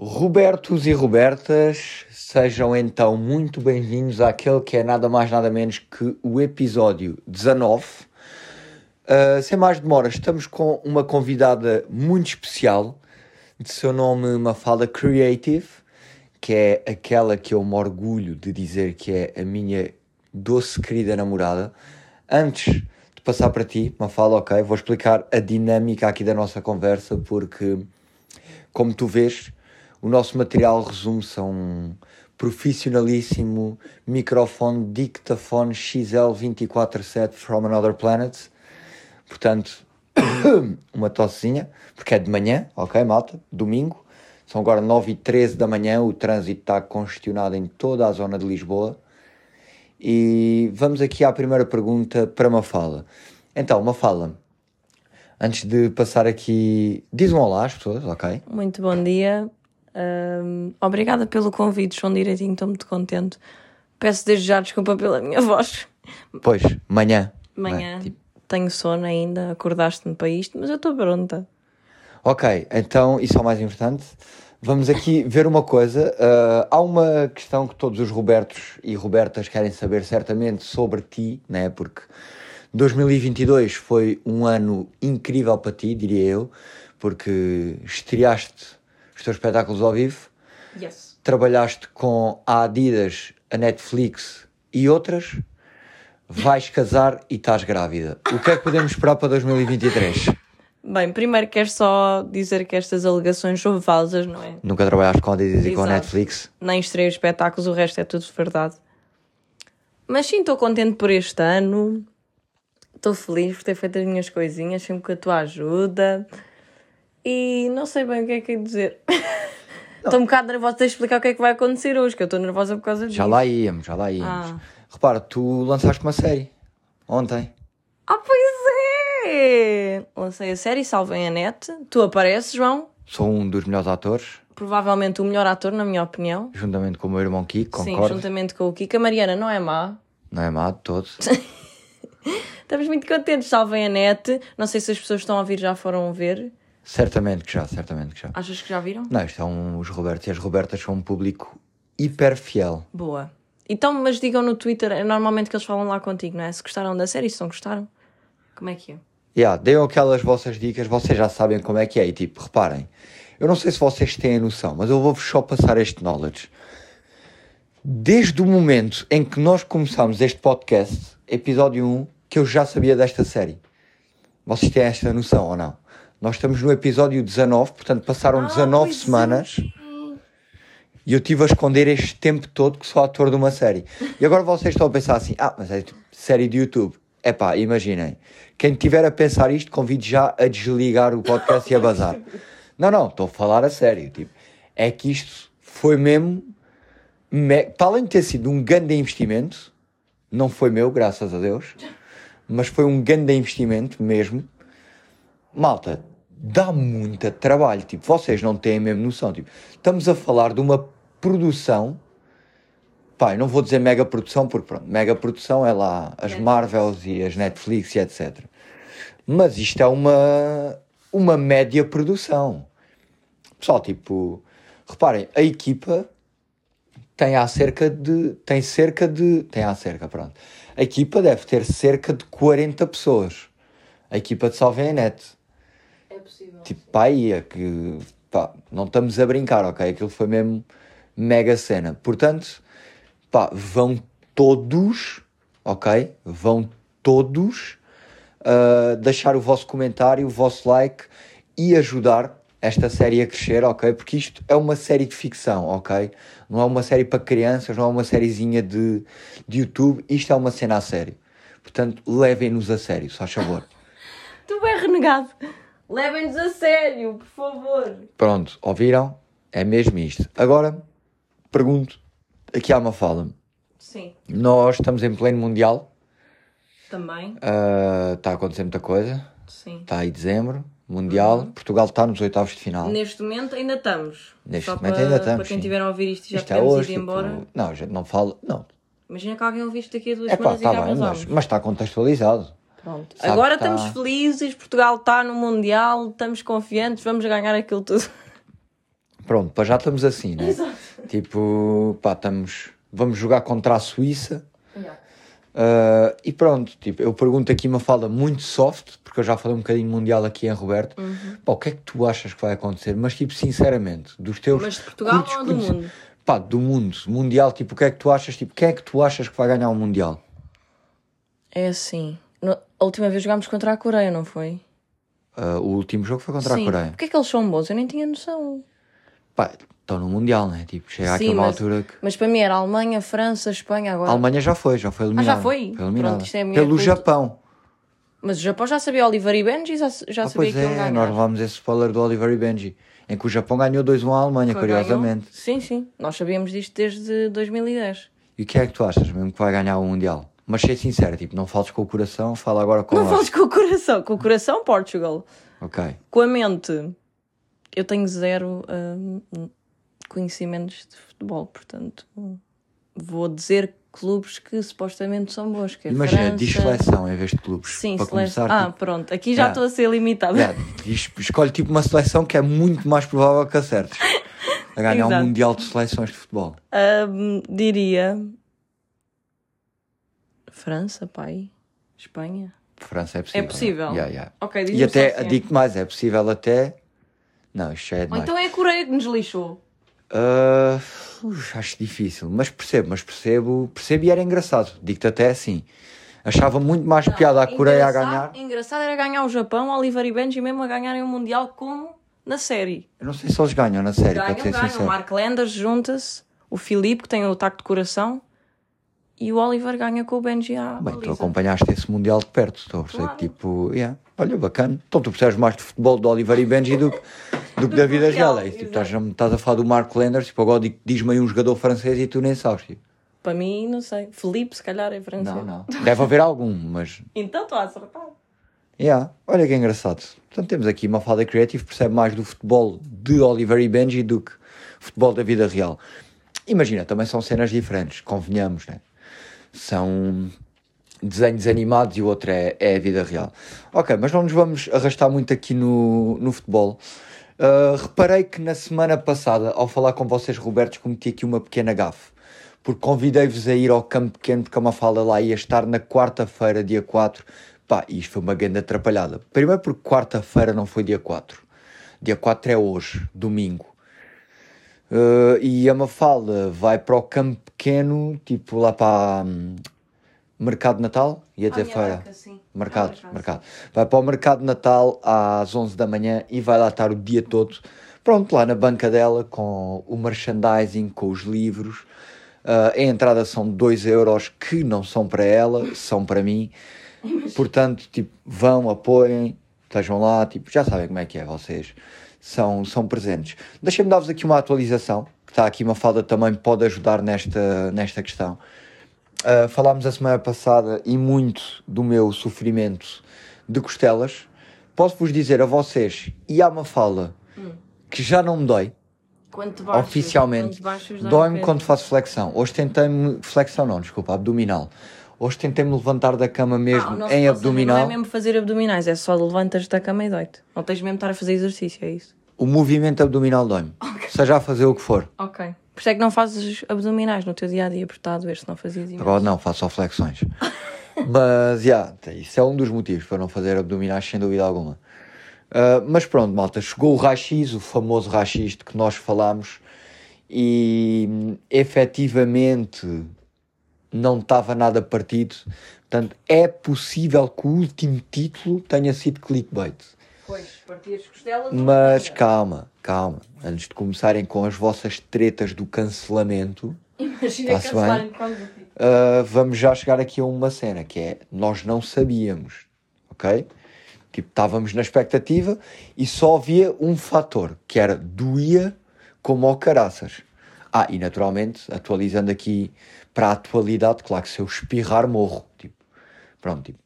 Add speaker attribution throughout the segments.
Speaker 1: Robertos e Robertas, sejam então muito bem-vindos àquele que é nada mais nada menos que o episódio 19. Uh, sem mais demoras, estamos com uma convidada muito especial, de seu nome Mafalda Creative, que é aquela que eu me orgulho de dizer que é a minha doce querida namorada. Antes de passar para ti, Mafalda, ok, vou explicar a dinâmica aqui da nossa conversa, porque, como tu vês, o nosso material resume-se a um profissionalíssimo microfone dictafone XL247 from another planet. Portanto, uma tossezinha, porque é de manhã, ok, malta? Domingo. São agora 9 e 13 da manhã, o trânsito está congestionado em toda a zona de Lisboa. E vamos aqui à primeira pergunta para Mafala. Então, Mafala, antes de passar aqui, diz um olá às pessoas, ok?
Speaker 2: Muito bom dia. Um, obrigada pelo convite, João Direitinho, estou muito contente. Peço desde já desculpa pela minha voz.
Speaker 1: Pois, manhã.
Speaker 2: Manhã, é, tipo... tenho sono ainda, acordaste-me para isto, mas eu estou pronta.
Speaker 1: Ok, então isso é o mais importante. Vamos aqui ver uma coisa. Uh, há uma questão que todos os Robertos e Robertas querem saber certamente sobre ti, né? Porque 2022 foi um ano incrível para ti, diria eu, porque estreaste os teus espetáculos ao vivo.
Speaker 2: Yes.
Speaker 1: Trabalhaste com a Adidas, a Netflix e outras. Vais casar e estás grávida. O que é que podemos esperar para 2023?
Speaker 2: Bem, primeiro quero só dizer que estas alegações são falsas, não é?
Speaker 1: Nunca trabalhaste com a Adidas Exato. e com a Netflix?
Speaker 2: Nem estreio espetáculos, o resto é tudo verdade. Mas sim, estou contente por este ano. Estou feliz por ter feito as minhas coisinhas, sempre com a tua ajuda. E não sei bem o que é que é dizer. Estou um bocado nervosa de explicar o que é que vai acontecer hoje, que eu estou nervosa por causa disso.
Speaker 1: Já lá íamos, já lá íamos. Ah. Repara, tu lançaste uma série ontem.
Speaker 2: Ah, pois é! Lancei a série, salvem a net. Tu apareces, João?
Speaker 1: Sou um dos melhores atores.
Speaker 2: Provavelmente o melhor ator, na minha opinião.
Speaker 1: Juntamente com o meu irmão Kiko,
Speaker 2: concordo. Sim, juntamente com o Kiko. A Mariana não é má.
Speaker 1: Não é má de todos.
Speaker 2: Estamos muito contentes, salvem a net. Não sei se as pessoas que estão a ouvir já foram ver.
Speaker 1: Certamente que já, certamente que já.
Speaker 2: Achas que já viram?
Speaker 1: Não, isto é um, os Robertos e as Robertas são um público hiper fiel.
Speaker 2: Boa. Então, mas digam no Twitter, é normalmente que eles falam lá contigo, não é? Se gostaram da série, se não gostaram, como é que é?
Speaker 1: Yeah, deem aquelas vossas dicas, vocês já sabem como é que é. E tipo, reparem, eu não sei se vocês têm a noção, mas eu vou-vos só passar este knowledge. Desde o momento em que nós começámos este podcast, episódio 1, que eu já sabia desta série. Vocês têm esta noção ou não? Nós estamos no episódio 19, portanto passaram ah, 19 semanas e eu tive a esconder este tempo todo que sou ator de uma série. E agora vocês estão a pensar assim: ah, mas é série de YouTube. É pá, imaginem. Quem tiver a pensar isto, convido já a desligar o podcast e a bazar. Não, não, estou a falar a sério. Tipo, é que isto foi mesmo. Me... Para além de ter sido um grande investimento, não foi meu, graças a Deus, mas foi um grande investimento mesmo malta, dá muito trabalho. Tipo, vocês não têm a mesma noção. Tipo, estamos a falar de uma produção. Pá, não vou dizer mega produção, porque pronto, mega produção é lá as Marvels e as Netflix e etc. Mas isto é uma, uma média produção. Pessoal, tipo, reparem, a equipa tem há cerca de. Tem cerca de. Tem há cerca, pronto. A equipa deve ter cerca de 40 pessoas. A equipa de Salve a Net possível. Tipo, pá, é que pá, não estamos a brincar, ok? Aquilo foi mesmo mega cena. Portanto, pá, vão todos, ok? Vão todos uh, deixar o vosso comentário, o vosso like e ajudar esta série a crescer, ok? Porque isto é uma série de ficção, ok? Não é uma série para crianças, não é uma sériezinha de, de YouTube, isto é uma cena a sério. Portanto, levem-nos a sério, só favor.
Speaker 2: tu é renegado. Levem-nos a sério, por favor.
Speaker 1: Pronto, ouviram? É mesmo isto. Agora, pergunto, aqui há uma fala.
Speaker 2: Sim.
Speaker 1: Nós estamos em pleno Mundial.
Speaker 2: Também.
Speaker 1: Está uh, a acontecer muita coisa.
Speaker 2: Sim.
Speaker 1: Está aí dezembro, Mundial. Uhum. Portugal está nos oitavos de final.
Speaker 2: Neste momento ainda estamos.
Speaker 1: Neste Só momento para, ainda estamos.
Speaker 2: Para quem estiver a ouvir isto já isto é hoje, ido embora.
Speaker 1: Tipo, não, já não falo. Não.
Speaker 2: Imagina que alguém ouviu isto daqui a duas é, semanas pá, tá e já bem,
Speaker 1: mas, mas está contextualizado.
Speaker 2: Pronto. Agora estamos tá... felizes, Portugal está no Mundial, estamos confiantes, vamos ganhar aquilo tudo.
Speaker 1: Pronto, já estamos assim, né?
Speaker 2: Exato.
Speaker 1: Tipo, pá, estamos. Vamos jogar contra a Suíça.
Speaker 2: Yeah.
Speaker 1: Uh, e pronto, tipo, eu pergunto aqui uma fala muito soft, porque eu já falei um bocadinho mundial aqui em Roberto.
Speaker 2: Uhum.
Speaker 1: Pá, o que é que tu achas que vai acontecer? Mas, tipo, sinceramente, dos teus.
Speaker 2: Mas de Portugal ou do mundo?
Speaker 1: Pá, do mundo. Mundial, tipo, o que é que tu achas? Tipo, quem é que tu achas que vai ganhar o Mundial?
Speaker 2: É assim. A última vez jogámos contra a Coreia, não foi?
Speaker 1: Uh, o último jogo foi contra
Speaker 2: Sim.
Speaker 1: a Coreia.
Speaker 2: Porquê é que eles são bons? Eu nem tinha noção.
Speaker 1: Pá, estão no Mundial, né? Tipo, chega
Speaker 2: Sim,
Speaker 1: àquela
Speaker 2: mas-
Speaker 1: altura que.
Speaker 2: Mas para mim era Alemanha, França, Espanha agora.
Speaker 1: A Alemanha já foi, já foi eliminada.
Speaker 2: Ah, já foi?
Speaker 1: eliminada.
Speaker 2: Pronto, isto é a minha
Speaker 1: Pelo
Speaker 2: culpa.
Speaker 1: Japão.
Speaker 2: Mas o Japão já sabia Oliver e Benji, já, já
Speaker 1: Ah,
Speaker 2: sabia
Speaker 1: pois
Speaker 2: que iam
Speaker 1: é,
Speaker 2: ganhar.
Speaker 1: nós levámos esse spoiler do Oliver e Benji, em que o Japão ganhou 2-1 à Alemanha,
Speaker 2: Foi,
Speaker 1: curiosamente.
Speaker 2: ganhou. Sim, sim. Nós sabíamos disto desde 2010.
Speaker 1: E o que é que tu achas mesmo que vai ganhar o Mundial? Mas ser sincero, tipo, não fales com o coração, fala agora com
Speaker 2: Não
Speaker 1: a
Speaker 2: fales com o coração. Com o coração, Portugal.
Speaker 1: Ok.
Speaker 2: Com a mente, eu tenho zero hum, conhecimentos de futebol, portanto, vou dizer clubes que supostamente são bons. Que é
Speaker 1: Imagina,
Speaker 2: França...
Speaker 1: diz seleção em vez de clubes.
Speaker 2: Sim,
Speaker 1: para
Speaker 2: seleção.
Speaker 1: começar,
Speaker 2: Ah,
Speaker 1: tipo,
Speaker 2: pronto. Aqui já
Speaker 1: Yeah.
Speaker 2: estou a ser
Speaker 1: yeah, diz- escolhe tipo uma seleção que é muito mais provável que acertes. A ganhar um. Mundial de Seleções de Futebol.
Speaker 2: Hum, diria. França, pai. Espanha.
Speaker 1: França é possível.
Speaker 2: É possível?
Speaker 1: Yeah, yeah.
Speaker 2: Ok,
Speaker 1: E até,
Speaker 2: é.
Speaker 1: digo-te mais, é possível até. Não, isto já é
Speaker 2: Ou
Speaker 1: demais.
Speaker 2: então é a Coreia que nos lixou.
Speaker 1: Ah, uf, acho difícil, mas percebo, mas percebo, percebo e era engraçado. Digo-te até assim. Achava muito mais piada a Coreia a ganhar.
Speaker 2: Engraçado era ganhar o Japão, Oliver e Benji mesmo a ganharem o Mundial como na série.
Speaker 1: Eu não sei se eles ganham na série, para
Speaker 2: Ganham,
Speaker 1: ser
Speaker 2: ganham. O. Mark Landers junta-se, o Filipe, que tem o taco de coração, e o Oliver ganha com o Benji à
Speaker 1: Bem, tu acompanhaste esse Mundial de perto, estou a
Speaker 2: Claro.
Speaker 1: que tipo, yeah, olha, bacana. Então tu percebes mais de futebol de Oliver e Benji do que, do que da vida
Speaker 2: real.
Speaker 1: É, tipo, estás, a- estás a falar do Mark Landers, tipo, agora diz-me aí um jogador francês e tu nem sabes. Tipo.
Speaker 2: Para mim, não sei. Filipe, se calhar, é francês.
Speaker 1: Não, não. Deve haver algum, mas
Speaker 2: Então estou a acertar.
Speaker 1: Yeah, olha que engraçado. Portanto, temos aqui uma falda creative, percebe mais do futebol de Oliver e Benji do que futebol da vida real. Imagina, também são cenas diferentes, convenhamos, né? São desenhos animados e o outro é, é a vida real. Ok, mas não nos vamos arrastar muito aqui no, no futebol. Uh, reparei que na semana passada, ao falar com vocês, Robertos, cometi aqui uma pequena gafe. Porque convidei-vos a ir ao campo pequeno, porque a Mafalda lá ia estar na quarta-feira, dia 4. Pá, isto foi uma grande atrapalhada. Primeiro porque quarta-feira não foi dia 4. Dia 4 é hoje, domingo. Uh, e a Mafalda vai para o campo pequeno, tipo lá para hum, Mercado Natal, ia dizer feira. Mercado, mercado. Vai para o Mercado Natal às 11 da manhã e vai lá estar o dia todo. Pronto, lá na banca dela, com o merchandising, com os livros. Uh, a entrada são 2 euros, que não são para ela, são para mim. Portanto, tipo, vão, apoiem, estejam lá, tipo, já sabem como é que é, vocês são, são presentes. Deixem-me dar-vos aqui uma atualização, que está aqui uma falda também pode ajudar nesta, nesta questão. Uh, falámos a semana passada e muito do meu sofrimento de costelas. Posso-vos dizer a vocês e à Mafalda que já não me dói,
Speaker 2: baixos,
Speaker 1: oficialmente. Dói-me quando faço flexão. Hoje tentei-me. Flexão não, desculpa, abdominal. Hoje tentei-me levantar da cama
Speaker 2: Ah,
Speaker 1: mesmo
Speaker 2: nosso
Speaker 1: em abdominal.
Speaker 2: Não é mesmo fazer abdominais, é só levantas da cama e dói-te. Não tens mesmo de estar a fazer exercício, é isso?
Speaker 1: O movimento abdominal dói-me. Seja a fazer o que for.
Speaker 2: Ok. Por isso é que não fazes abdominais no teu dia a dia, porque está a doer se não fazias imenso.
Speaker 1: Agora não, faço só flexões. mas, já, isso é um dos motivos para não fazer abdominais, sem dúvida alguma. Uh, mas pronto, malta, chegou o raio-x, o famoso raio-x de que nós falámos, e hum, efetivamente não estava nada partido. Portanto, é possível que o último título tenha sido clickbait.
Speaker 2: Pois, partias costelas.
Speaker 1: Mas calma, calma. Antes de começarem com as vossas tretas do cancelamento,
Speaker 2: Imagina cancelarem título.
Speaker 1: Uh, vamos já chegar aqui a uma cena que é nós não sabíamos, ok? Tipo, estávamos na expectativa e só havia um fator que era doía como ao caraças. Ah, e naturalmente, atualizando aqui para a atualidade, claro que se eu espirrar morro. Tipo, pronto, tipo.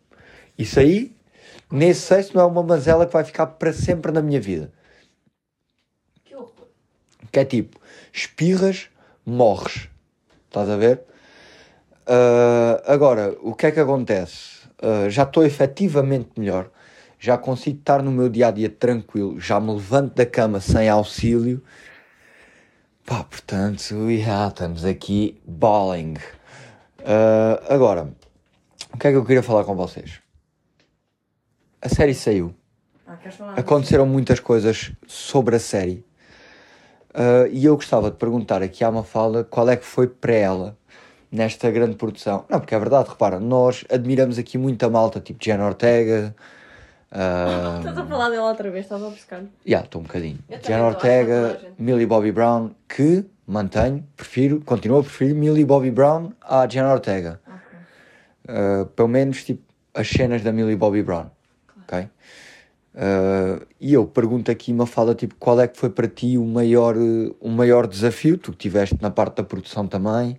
Speaker 1: Isso aí, nesse sexto, não é uma mazela que vai ficar para sempre na minha vida.
Speaker 2: Que horror.
Speaker 1: Que é tipo, espirras, morres. Estás a ver? Ah, agora, o que é que acontece? Ah, já estou efetivamente melhor. Já consigo estar no meu dia a dia tranquilo. Já me levanto da cama sem auxílio. Pá, portanto, já estamos aqui balling. Uh, agora, o que é que eu queria falar com vocês? A série saiu.
Speaker 2: Ah?
Speaker 1: Aconteceram muitas coisas sobre a série. Uh, e eu gostava de perguntar aqui à Mafalda qual é que foi para ela nesta grande produção. Não, porque é verdade, repara, nós admiramos aqui muita malta, tipo Jenna Ortega. Uh,
Speaker 2: Estás a falar dela outra vez, estás a buscar.
Speaker 1: Já, estou um bocadinho.
Speaker 2: Toda
Speaker 1: Ortega. Millie Bobby Brown, que mantenho, prefiro, continuo a preferir Millie Bobby Brown à Jenna Ortega. Uh, pelo menos, tipo, as cenas da Millie Bobby Brown. Ok? Uh, e eu pergunto aqui uma fala, tipo, qual é que foi para ti o maior, o maior desafio? Tu que tiveste na parte da produção também,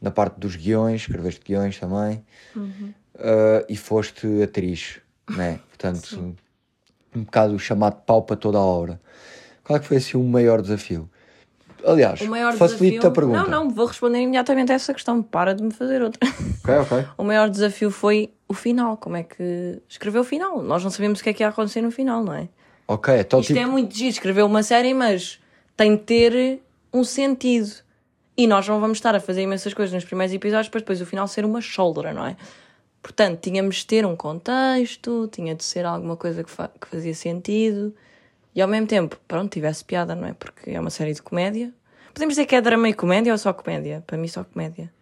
Speaker 1: na parte dos guiões, escreveste guiões também,
Speaker 2: Uhum.
Speaker 1: uh, e foste atriz, né? Portanto, um bocado chamado pau para toda a obra. Qual é que foi assim o maior desafio? Aliás,
Speaker 2: O maior
Speaker 1: facilito
Speaker 2: desafio...
Speaker 1: a pergunta.
Speaker 2: Não, não, vou responder imediatamente a essa questão. Para de me fazer outra.
Speaker 1: Ok, ok.
Speaker 2: O maior desafio foi o final. Como é que escreveu o final? Nós não sabemos o que é que ia acontecer no final, não é?
Speaker 1: Ok, então
Speaker 2: Isto
Speaker 1: tipo.
Speaker 2: é muito giro, escrever uma série, mas tem de ter um sentido. E nós não vamos estar a fazer imensas coisas nos primeiros episódios para depois o final ser uma shoulder, não é? Portanto, tínhamos de ter um contexto, tinha de ser alguma coisa que, fa- que fazia sentido e ao mesmo tempo, pronto, tivesse piada, não é? Porque é uma série de comédia. Podemos dizer que é drama e comédia ou só comédia? Para mim, só comédia.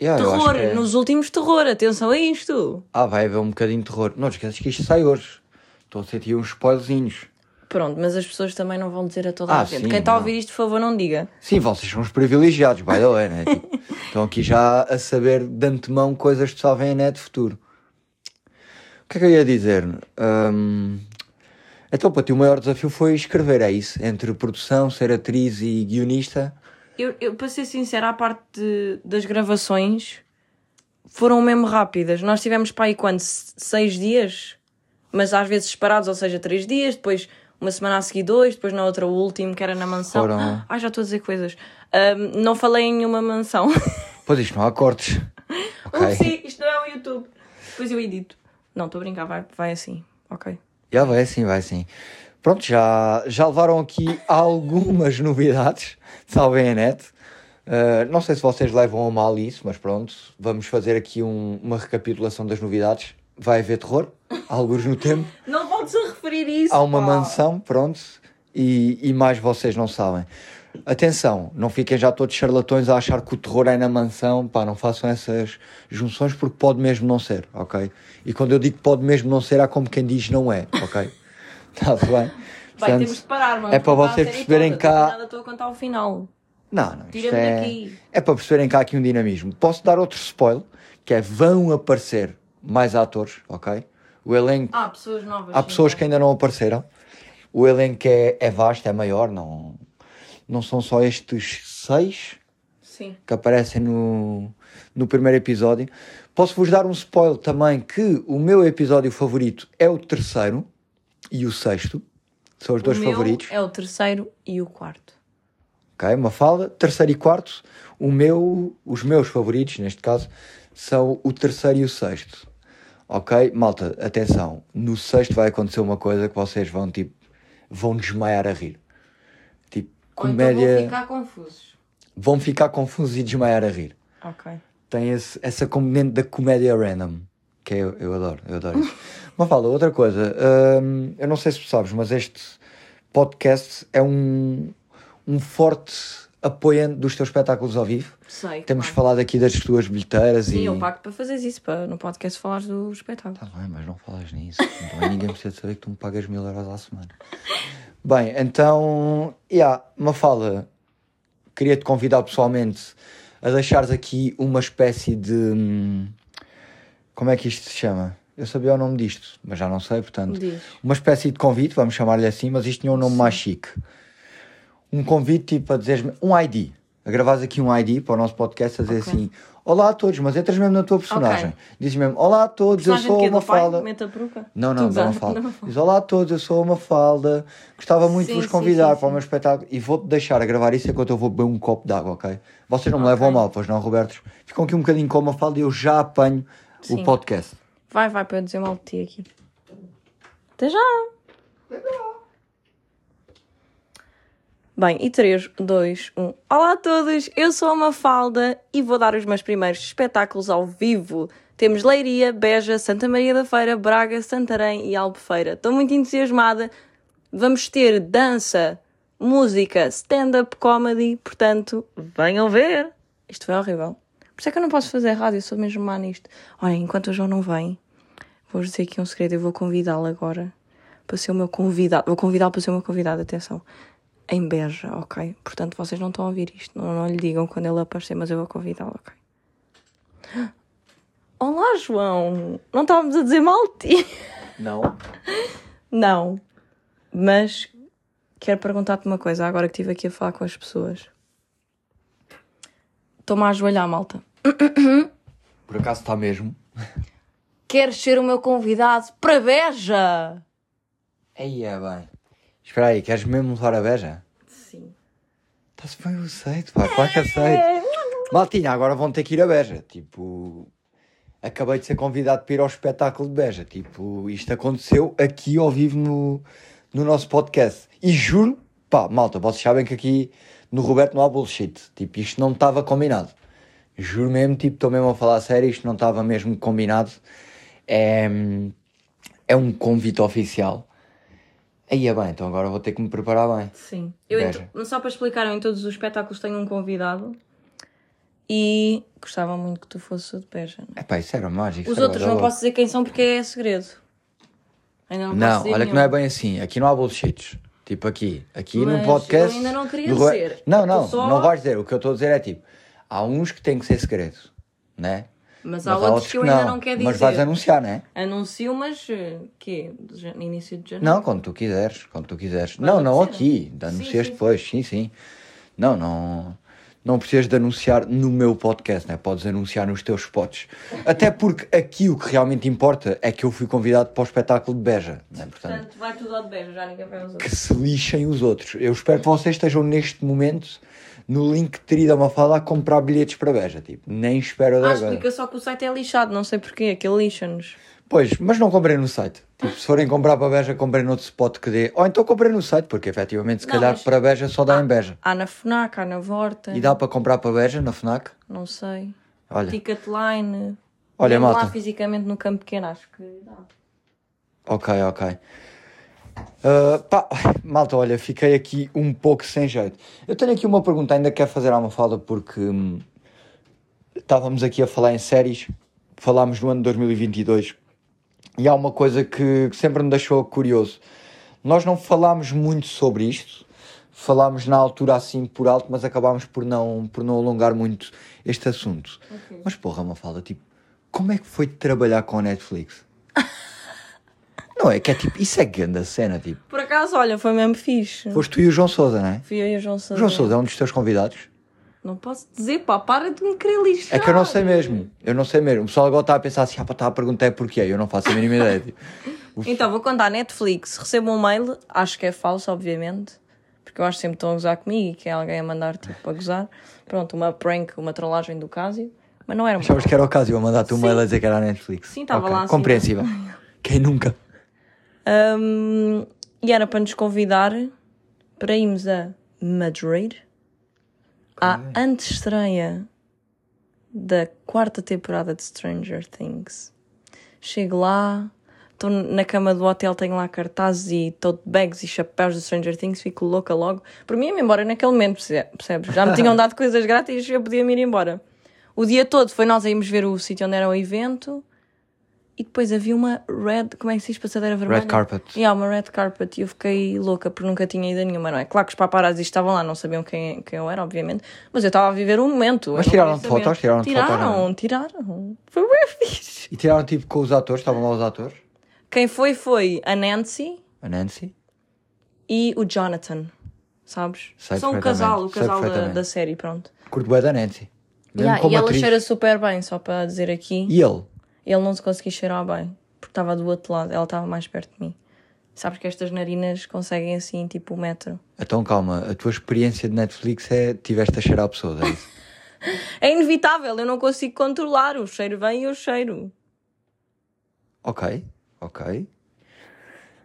Speaker 1: Yeah,
Speaker 2: terror,
Speaker 1: é-
Speaker 2: nos últimos terror, atenção a isto.
Speaker 1: Ah, vai haver um bocadinho de terror. Não esqueças que isto sai hoje. Estou a sentir uns spoilzinhos.
Speaker 2: Pronto, mas as pessoas também não vão dizer a toda
Speaker 1: Ah,
Speaker 2: a gente.
Speaker 1: sim,
Speaker 2: Quem está a ouvir isto, por favor, não diga.
Speaker 1: Sim, vocês são os privilegiados, by the way, né? Tipo, estão aqui já a saber de antemão coisas que só vêm né, de futuro. O que é que eu ia dizer? Hum, Então, para ti, o maior desafio foi escrever, é isso? Entre produção, ser atriz e guionista.
Speaker 2: Eu, eu, para ser sincera, a parte de- das gravações foram mesmo rápidas. Nós tivemos para aí quando? Se- Seis dias? Mas às vezes separados, ou seja, três dias, depois uma semana a seguir dois, depois na outra o último, que era na mansão.
Speaker 1: Foram-
Speaker 2: Ai, já estou a dizer coisas. Ahm, não falei em nenhuma mansão.
Speaker 1: Pois isto não há cortes. Ok.
Speaker 2: Upsi, isto não é o YouTube. Depois eu edito. Não, estou a brincar, vai, vai assim. Ok.
Speaker 1: Já vai assim, vai assim. Pronto, já, já levaram aqui algumas novidades, salvem a net. Uh, não sei se vocês levam a mal isso, mas pronto, vamos fazer aqui um- uma recapitulação das novidades. Vai haver terror, alguns no tempo.
Speaker 2: Não a referir isso.
Speaker 1: Há uma
Speaker 2: pá.
Speaker 1: mansão, pronto, e, e mais vocês não sabem. Atenção, não fiquem já todos charlatões a achar que o terror é na mansão, pá, não façam essas junções porque pode mesmo não ser, ok? E quando eu digo pode mesmo não ser, há como quem diz não é, ok? Está-se bem?
Speaker 2: Bem,
Speaker 1: Portanto,
Speaker 2: temos de parar, mano.
Speaker 1: é para vocês perceberem cá-
Speaker 2: Nada, estou a contar o final.
Speaker 1: Não, não, isto
Speaker 2: Tira-me
Speaker 1: é,
Speaker 2: daqui.
Speaker 1: é para perceberem cá aqui um dinamismo. Posso dar outro spoiler, que é vão aparecer mais atores, ok? O elenco
Speaker 2: Há pessoas novas.
Speaker 1: Há pessoas que ainda não apareceram. O elenco é, é vasto, é maior, não, não são só estes seis
Speaker 2: Sim.
Speaker 1: que aparecem no, no primeiro episódio. Posso-vos dar um spoiler também que o meu episódio favorito é o terceiro e o sexto. São os dois
Speaker 2: o meu
Speaker 1: favoritos.
Speaker 2: É o terceiro e o quarto.
Speaker 1: Ok, Mafalda, terceiro e quarto. O meu, os meus favoritos, neste caso, são o terceiro e o sexto. Ok, malta, atenção. No sexto vai acontecer uma coisa que vocês vão, tipo, vão desmaiar a rir. Tipo,
Speaker 2: Ou então
Speaker 1: comédia...
Speaker 2: vão ficar confusos.
Speaker 1: vão ficar confusos e desmaiar a rir.
Speaker 2: Ok.
Speaker 1: Tem esse, essa componente da comédia random, que eu, eu adoro, eu adoro isso. Mas fala, outra coisa, hum, eu não sei se tu sabes, mas este podcast é um, um forte apoiante dos teus espetáculos ao vivo.
Speaker 2: Sei.
Speaker 1: Temos
Speaker 2: claro.
Speaker 1: falado aqui das tuas bilheteiras
Speaker 2: Sim,
Speaker 1: e.
Speaker 2: eu pago para fazeres isso, para no podcast falares do espetáculo.
Speaker 1: Tá bem, mas não falas nisso. Também ninguém precisa saber que tu me pagas mil euros à semana. Bem, então, yeah, Mafalda, queria-te convidar pessoalmente a deixares aqui uma espécie de. hum, Como é que isto se chama? Eu sabia o nome disto, mas já não sei, portanto.
Speaker 2: Diz.
Speaker 1: Uma espécie de convite, vamos chamar-lhe assim, mas isto tinha um nome mais chique. Um convite tipo a dizeres um ID. A gravares aqui um ID para o nosso podcast, a dizer
Speaker 2: Ok.
Speaker 1: assim: Olá a todos, mas entras mesmo na tua personagem.
Speaker 2: Ok.
Speaker 1: Dizes mesmo: Olá a todos, eu sou
Speaker 2: de
Speaker 1: uma
Speaker 2: pai?
Speaker 1: falda. Não, não,
Speaker 2: Tu
Speaker 1: não, falda.
Speaker 2: não.
Speaker 1: Diz olá a todos, eu sou uma falda. Gostava muito de
Speaker 2: Sim,
Speaker 1: vos
Speaker 2: sim,
Speaker 1: convidar
Speaker 2: sim,
Speaker 1: para o
Speaker 2: sim.
Speaker 1: meu espetáculo e vou-te deixar a gravar isso enquanto eu vou beber um copo de água, ok? Vocês não me
Speaker 2: Ok.
Speaker 1: levam mal, pois não, Roberto? Ficam aqui um bocadinho com uma falda e eu já apanho o
Speaker 2: Sim.
Speaker 1: podcast.
Speaker 2: Vai, vai, para eu dizer mal de ti aqui. Até já! Bem, e 3, 2, 1. Olá a todos, eu sou a Mafalda e vou dar os meus primeiros espetáculos ao vivo. Temos Leiria, Beja, Santa Maria da Feira, Braga, Santarém e Albufeira. Estou muito entusiasmada. Vamos ter dança, música, stand-up comedy, portanto, venham ver. Isto foi horrível. Por isso é que eu não posso fazer rádio, sou mesmo má nisto. Olha, enquanto o João não vem, vou dizer aqui um segredo, eu vou convidá-lo agora para ser o meu convidado. Vou convidá-lo para ser o meu convidado, atenção. Em Beja, ok? Portanto, vocês não estão a ouvir isto. Não, não lhe digam quando ele aparecer, mas eu vou convidá-lo, ok? Olá, João! Não estávamos a dizer mal de ti?
Speaker 1: Não.
Speaker 2: Não. Mas quero perguntar-te uma coisa, agora que estive aqui a falar com as pessoas. Estou-me a ajoelhar, malta.
Speaker 1: Por acaso está mesmo?
Speaker 2: Queres ser o meu convidado para Beja?
Speaker 1: Aí é bem. Espera aí, queres mesmo levar a beja?
Speaker 2: Sim.
Speaker 1: Está-se bem, eu aceito, pá, claro que aceito. Maltinha, agora vão ter que ir a Beja. Tipo, acabei de ser convidado para ir ao espetáculo de Beja. Tipo, isto aconteceu aqui ao vivo no, no nosso podcast. E juro, pá, malta, vocês sabem que aqui no Roberto não há bullshit. Tipo, isto não estava combinado. Juro mesmo, tipo, estou mesmo a falar a sério, isto não estava mesmo combinado. É, é um convite oficial. Aí é bem, então agora vou ter que me preparar bem.
Speaker 2: Sim. Eu
Speaker 1: Beja.
Speaker 2: ent- Só para explicar, eu em todos os espetáculos tenho um convidado e gostava muito que tu fosses o de Beja. é?
Speaker 1: É pá, isso era mágico.
Speaker 2: Os outros não posso dizer quem são porque é segredo. Ainda não,
Speaker 1: Não,
Speaker 2: dizer
Speaker 1: olha que
Speaker 2: nenhum.
Speaker 1: não é bem assim. Aqui não há bullshits. Tipo aqui. Aqui no
Speaker 2: Mas
Speaker 1: podcast.
Speaker 2: eu ainda não queria
Speaker 1: do
Speaker 2: ser.
Speaker 1: Não, não,
Speaker 2: só-
Speaker 1: não vais dizer. O que eu estou a dizer é tipo: há uns que têm que ser segredo, né?
Speaker 2: Mas há outros que eu ainda não quero dizer.
Speaker 1: Mas vais anunciar, né?
Speaker 2: Anuncio, mas eh, ja- Início de janeiro?
Speaker 1: Não, quando tu quiseres. Quando tu quiseres. Não, não aqui. Anuncias depois, sim, sim. Não, não. Não precisas de anunciar no meu podcast, né? Podes anunciar nos teus spots. Até porque aqui o que realmente importa é que eu fui convidado para o espetáculo de Beja, né? Portanto,
Speaker 2: Portanto, vai tudo ao de Beja, já ninguém vai aos outros.
Speaker 1: que se lixem os outros. Eu espero que vocês estejam neste momento no Linktree da Mafalda a comprar bilhetes para Beja. Tipo, nem espero
Speaker 2: Ah,
Speaker 1: agora.
Speaker 2: explica só que o site é lixado, não sei porquê, aquele lixa-nos.
Speaker 1: Pois, mas não comprei no site. Tipo, se forem comprar para Beja, comprei noutro spot que dê. Ou então comprei no site, porque efetivamente, se
Speaker 2: Não,
Speaker 1: calhar
Speaker 2: mas-
Speaker 1: para Beja só dá em Beja.
Speaker 2: Há na FNAC, há na Vorta,
Speaker 1: E dá para comprar para Beja na Fnac?
Speaker 2: não sei.
Speaker 1: Olha,
Speaker 2: Ticketline.
Speaker 1: Olha,
Speaker 2: Mesmo
Speaker 1: malta.
Speaker 2: lá fisicamente no campo pequeno, acho que dá.
Speaker 1: ok, ok. Ah, pá, malta, olha, fiquei aqui um pouco sem jeito. Eu tenho aqui uma pergunta, ainda quero fazer à Mafalda, porque hum, estávamos aqui a falar em séries, falámos no ano de 2022 e há uma coisa que, sempre me deixou curioso. Nós não falámos muito sobre isto, falámos na altura assim por alto, mas acabámos por não, por não alongar muito este assunto. Mas porra, Mafalda, tipo, como é que foi trabalhar com a Netflix? não é que é tipo, isso é grande a cena, tipo.
Speaker 2: Por acaso, olha, foi mesmo fixe.
Speaker 1: Foste tu e o João Souza, não é?
Speaker 2: Fui eu e o João
Speaker 1: O
Speaker 2: Sousa.
Speaker 1: João Souza é um dos teus convidados?
Speaker 2: Não posso dizer, pá, para de me querer lixar.
Speaker 1: É que eu não sei mesmo. Eu não sei mesmo. O pessoal agora está a pensar assim, ah, pá, está a perguntar é porquê. Eu não faço a mínima ideia. Tipo,
Speaker 2: Então, vou contar Netflix. Recebo um mail, acho que é falso, obviamente. Porque eu acho que sempre estão a gozar comigo e que é alguém a mandar tipo a gozar. Pronto, uma prank, uma trollagem do Casio. Mas não era uma
Speaker 1: Achavas que era o eu a mandar-te um
Speaker 2: Sim.
Speaker 1: mail a dizer que era a Netflix.
Speaker 2: Sim, estava
Speaker 1: Ok,
Speaker 2: lá assim.
Speaker 1: Compreensível. Quem nunca?
Speaker 2: Hum, e era para nos convidar para irmos a Madrid à antestreia da quarta temporada de Stranger Things. Chego lá, estou na cama do hotel, tenho lá cartazes e tote bags e chapéus de Stranger Things, fico louca logo. Por mim, ia-me embora naquele momento, perce- percebes? Já me tinham dado coisas grátis e eu podia-me ir embora. O dia todo foi nós a irmos ver o sítio onde era o evento e depois havia uma red, como é que se diz, passadeira vermelha?
Speaker 1: Red carpet.
Speaker 2: E há uma red carpet e eu fiquei louca porque nunca tinha ido a nenhuma, não é? Claro que os paparazzi estavam lá, não sabiam quem, quem eu era, obviamente, mas eu estava a viver um momento.
Speaker 1: Mas
Speaker 2: saber.
Speaker 1: fotos? Tiraram-te fotos,
Speaker 2: Tiraram, tiraram. Foi bem fixe.
Speaker 1: E tiraram tipo com os atores, estavam lá os atores?
Speaker 2: Quem foi foi a Nancy
Speaker 1: A Nancy?
Speaker 2: e o Jonathan, sabes?
Speaker 1: Sei
Speaker 2: São o
Speaker 1: perfeitamente,
Speaker 2: casal, o casal da, da série, pronto.
Speaker 1: Curto bem da Nancy.
Speaker 2: Yeah, e ela
Speaker 1: atriz.
Speaker 2: cheira super bem, só para dizer aqui.
Speaker 1: E ele?
Speaker 2: Ele não se conseguia cheirar bem, porque estava do outro lado, ela estava mais perto de mim. Sabes que estas narinas conseguem assim, tipo, o metro.
Speaker 1: Então calma, a tua experiência de Netflix é tiveste a cheirar pessoas, é isso?
Speaker 2: É inevitável, eu não consigo controlar. O cheiro vem e eu cheiro.
Speaker 1: ok, ok.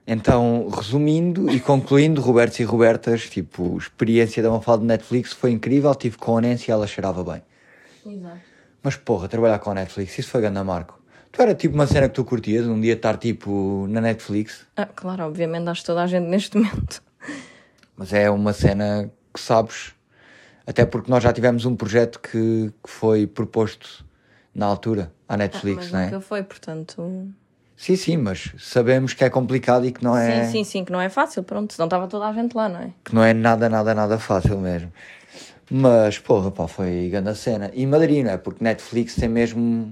Speaker 1: Então, resumindo e concluindo, Robertos e Robertas, tipo, experiência da Mafalda de Netflix foi incrível, tive com a Nancy e ela cheirava bem.
Speaker 2: Exato.
Speaker 1: Mas porra, trabalhar com a Netflix, isso foi grande marco. Tu era tipo uma cena que tu curtias, um dia estar tipo na Netflix,
Speaker 2: Ah, claro, obviamente acho toda a gente neste momento.
Speaker 1: mas é uma cena que sabes, até porque nós já tivemos um projeto que, que foi proposto na altura à Netflix,
Speaker 2: Mas
Speaker 1: não é?
Speaker 2: nunca foi, portanto.
Speaker 1: Sim, sim, mas sabemos que é complicado e que não é,
Speaker 2: Sim, sim, sim, que não é fácil, pronto, senão estava toda a gente lá, não é?
Speaker 1: que não é nada, nada, nada fácil mesmo. Mas, porra, pá, foi grande a cena. E Madrid, não é? Porque Netflix tem mesmo,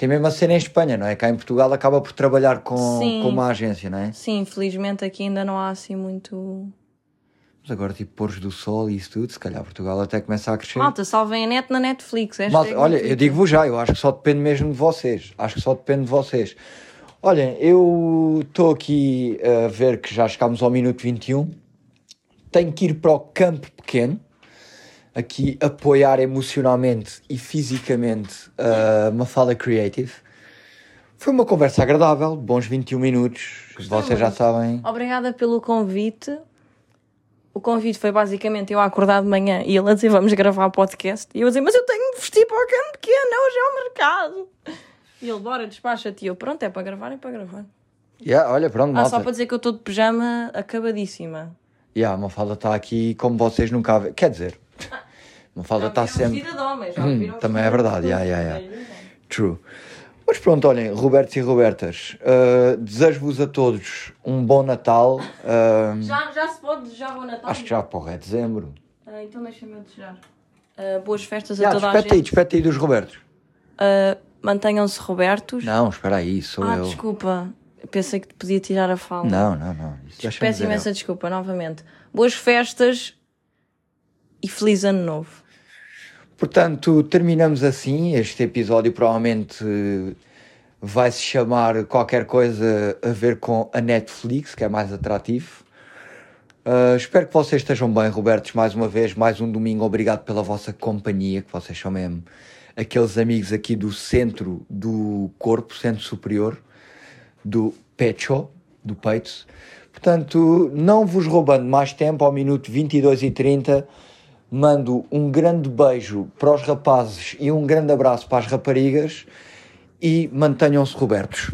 Speaker 1: tem mesmo a cena em Espanha, não é? Cá em Portugal acaba por trabalhar com,
Speaker 2: Sim.
Speaker 1: com uma agência, não é?
Speaker 2: Sim, infelizmente aqui ainda não há assim muito.
Speaker 1: Mas agora, tipo, pôres do sol e isso tudo, se calhar Portugal até começa a crescer.
Speaker 2: Malta, salvem a net na Netflix.
Speaker 1: Malta, olha, eu digo-vos já, eu acho que só depende mesmo de vocês. Acho que só depende de vocês. Olhem, eu estou aqui a ver que já chegámos ao minuto 21. Tenho que ir para o campo pequeno, aqui apoiar emocionalmente e fisicamente a Mafalda Creative. Foi uma conversa agradável, bons 21 minutos. Vocês já sabem.
Speaker 2: Obrigada pelo convite. O convite foi basicamente eu a acordar de manhã e ele a dizer vamos gravar podcast. E eu a dizer, mas eu tenho de vestir para o campo pequeno, hoje é o mercado. E ele, bora, despacha-te. E eu, pronto, é para gravar, é para gravar.
Speaker 1: Yeah, olha, pronto,
Speaker 2: Ah,
Speaker 1: malta.
Speaker 2: só para dizer que eu estou de pijama acabadíssima.
Speaker 1: Yeah, a Mafalda está aqui como vocês nunca. Quer dizer, Mafalda está sempre.
Speaker 2: de homem, já
Speaker 1: Hum, também é verdade,
Speaker 2: de
Speaker 1: yeah, yeah, yeah. True. Mas pronto, olhem, Robertos e Robertas, uh, desejo-vos a todos um bom Natal. uh,
Speaker 2: Já, já se pode desejar bom Natal?
Speaker 1: acho que já, porra, é dezembro.
Speaker 2: Ah, então deixa-me eu desejar. Ah, boas festas a
Speaker 1: Yeah,
Speaker 2: toda a
Speaker 1: despete aí,
Speaker 2: gente.
Speaker 1: despete aí dos Robertos.
Speaker 2: Ah, Mantenham-se robertos.
Speaker 1: Não, espera aí, sou
Speaker 2: ah,
Speaker 1: eu.
Speaker 2: desculpa. Pensei que podia tirar a fala.
Speaker 1: Não, não, não.
Speaker 2: Peço imensa desculpa, novamente. Boas festas e feliz ano novo.
Speaker 1: Portanto, terminamos assim. Este episódio provavelmente eh, vai se chamar qualquer coisa a ver com a Netflix, que é mais atrativo. Uh, espero que vocês estejam bem, Robertos, mais uma vez, mais um domingo. Obrigado pela vossa companhia, que vocês são mesmo aqueles amigos aqui do centro do corpo, centro superior, do pecho, do peito. Portanto, não vos roubando mais tempo, ao minuto 22 e 30, mando um grande beijo para os rapazes e um grande abraço para as raparigas e mantenham-se Robertos.